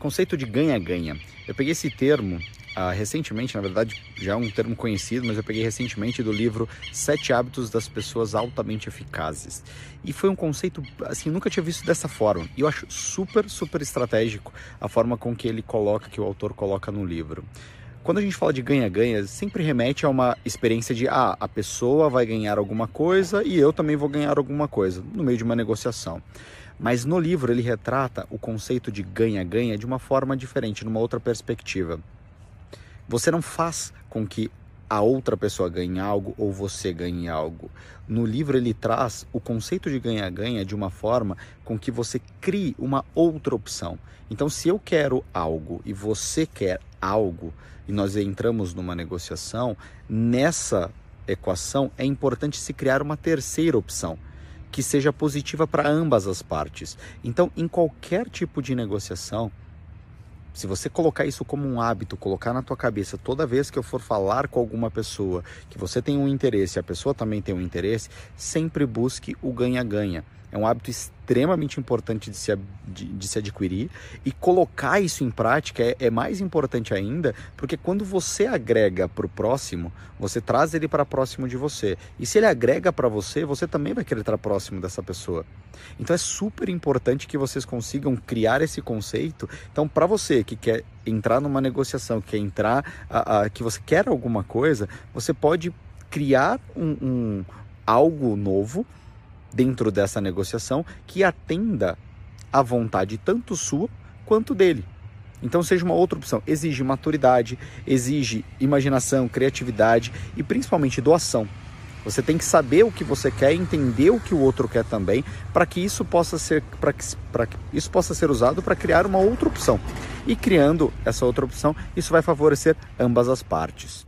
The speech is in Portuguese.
Conceito de ganha-ganha. Eu peguei esse termo uh, recentemente, na verdade já é um termo conhecido, mas eu peguei recentemente do livro Sete Hábitos das Pessoas Altamente Eficazes. E foi um conceito, assim, nunca tinha visto dessa forma. E eu acho super, super estratégico a forma com que ele coloca, que o autor coloca no livro. Quando a gente fala de ganha-ganha, sempre remete a uma experiência de ah, a pessoa vai ganhar alguma coisa e eu também vou ganhar alguma coisa no meio de uma negociação. Mas no livro ele retrata o conceito de ganha-ganha de uma forma diferente, numa outra perspectiva. Você não faz com que a outra pessoa ganhe algo ou você ganhe algo. No livro ele traz o conceito de ganha-ganha de uma forma com que você crie uma outra opção. Então, se eu quero algo e você quer algo e nós entramos numa negociação, nessa equação é importante se criar uma terceira opção que seja positiva para ambas as partes. Então, em qualquer tipo de negociação, se você colocar isso como um hábito, colocar na tua cabeça toda vez que eu for falar com alguma pessoa que você tem um interesse, a pessoa também tem um interesse, sempre busque o ganha-ganha. É um hábito extremamente importante de se, de, de se adquirir e colocar isso em prática é, é mais importante ainda, porque quando você agrega para o próximo, você traz ele para próximo de você. E se ele agrega para você, você também vai querer estar próximo dessa pessoa. Então é super importante que vocês consigam criar esse conceito. Então, para você que quer entrar numa negociação, que quer entrar, a, a, que você quer alguma coisa, você pode criar um, um algo novo dentro dessa negociação que atenda à vontade tanto sua quanto dele. Então seja uma outra opção. Exige maturidade, exige imaginação, criatividade e principalmente doação. Você tem que saber o que você quer, entender o que o outro quer também, para que isso possa ser para que, que isso possa ser usado para criar uma outra opção. E criando essa outra opção, isso vai favorecer ambas as partes.